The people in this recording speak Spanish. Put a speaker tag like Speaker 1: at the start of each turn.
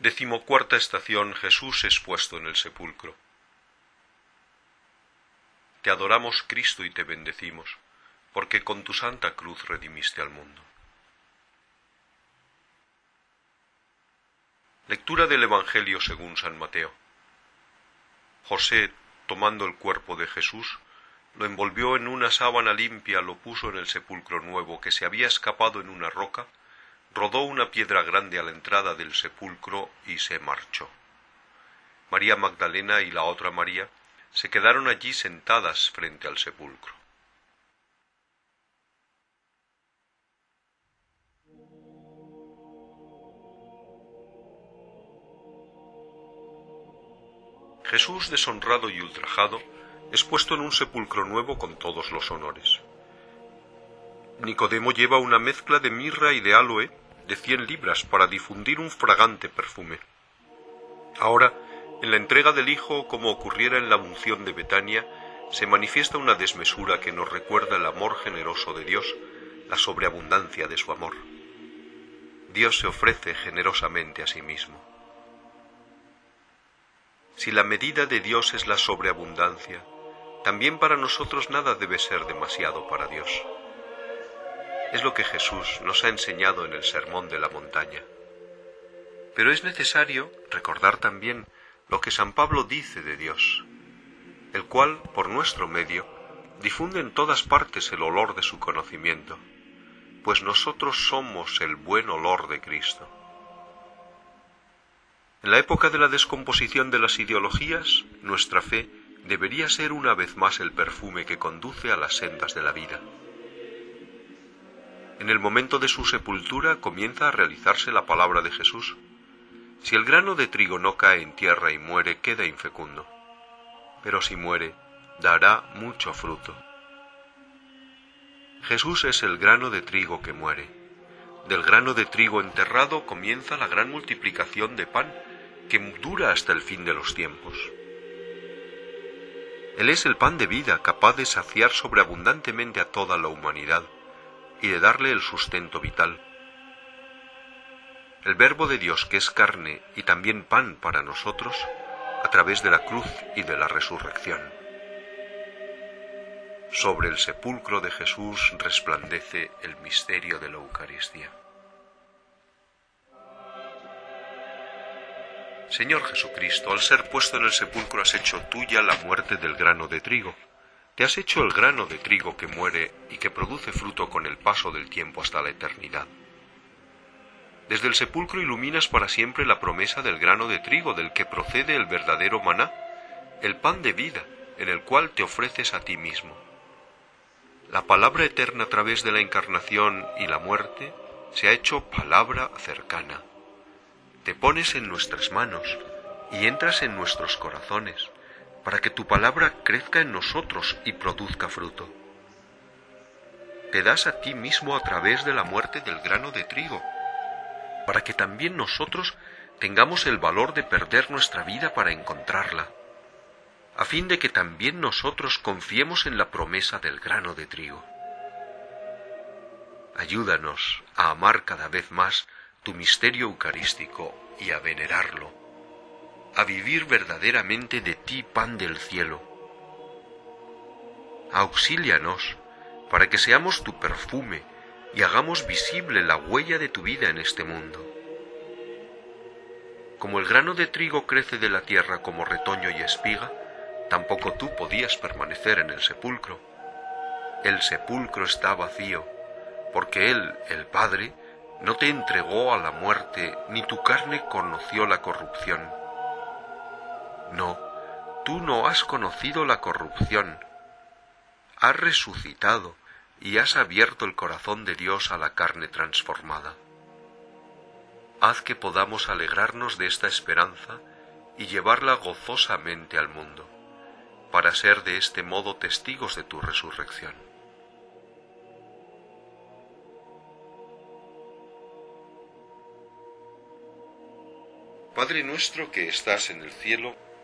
Speaker 1: Decimocuarta estación Jesús expuesto en el sepulcro. Te adoramos, Cristo, y te bendecimos, porque con tu santa cruz redimiste al mundo. Lectura del Evangelio según San Mateo. José, tomando el cuerpo de Jesús, lo envolvió en una sábana limpia, lo puso en el sepulcro nuevo que se había escapado en una roca, rodó una piedra grande a la entrada del sepulcro y se marchó. María Magdalena y la otra María se quedaron allí sentadas frente al sepulcro. Jesús, deshonrado y ultrajado, es puesto en un sepulcro nuevo con todos los honores. Nicodemo lleva una mezcla de mirra y de aloe de cien libras para difundir un fragante perfume. Ahora, en la entrega del Hijo, como ocurriera en la unción de Betania, se manifiesta una desmesura que nos recuerda el amor generoso de Dios, la sobreabundancia de su amor. Dios se ofrece generosamente a sí mismo. Si la medida de Dios es la sobreabundancia, también para nosotros nada debe ser demasiado para Dios. Es lo que Jesús nos ha enseñado en el Sermón de la Montaña. Pero es necesario recordar también lo que San Pablo dice de Dios, el cual, por nuestro medio, difunde en todas partes el olor de su conocimiento, pues nosotros somos el buen olor de Cristo. En la época de la descomposición de las ideologías, nuestra fe debería ser una vez más el perfume que conduce a las sendas de la vida. En el momento de su sepultura comienza a realizarse la palabra de Jesús. Si el grano de trigo no cae en tierra y muere, queda infecundo. Pero si muere, dará mucho fruto. Jesús es el grano de trigo que muere. Del grano de trigo enterrado comienza la gran multiplicación de pan que dura hasta el fin de los tiempos. Él es el pan de vida capaz de saciar sobreabundantemente a toda la humanidad y de darle el sustento vital. El Verbo de Dios que es carne y también pan para nosotros, a través de la cruz y de la resurrección. Sobre el sepulcro de Jesús resplandece el misterio de la Eucaristía. Señor Jesucristo, al ser puesto en el sepulcro has hecho tuya la muerte del grano de trigo te has hecho el grano de trigo que muere y que produce fruto con el paso del tiempo hasta la eternidad. Desde el sepulcro iluminas para siempre la promesa del grano de trigo del que procede el verdadero maná, el pan de vida en el cual te ofreces a ti mismo. La palabra eterna a través de la encarnación y la muerte se ha hecho palabra cercana. Te pones en nuestras manos y entras en nuestros corazones para que tu palabra crezca en nosotros y produzca fruto. Te das a ti mismo a través de la muerte del grano de trigo, para que también nosotros tengamos el valor de perder nuestra vida para encontrarla, a fin de que también nosotros confiemos en la promesa del grano de trigo. Ayúdanos a amar cada vez más tu misterio eucarístico y a venerarlo a vivir verdaderamente de ti, pan del cielo. Auxílianos para que seamos tu perfume y hagamos visible la huella de tu vida en este mundo. Como el grano de trigo crece de la tierra como retoño y espiga, tampoco tú podías permanecer en el sepulcro. El sepulcro está vacío, porque Él, el Padre, no te entregó a la muerte, ni tu carne conoció la corrupción. No, tú no has conocido la corrupción. Has resucitado y has abierto el corazón de Dios a la carne transformada. Haz que podamos alegrarnos de esta esperanza y llevarla gozosamente al mundo, para ser de este modo testigos de tu resurrección. Padre nuestro que estás en el cielo,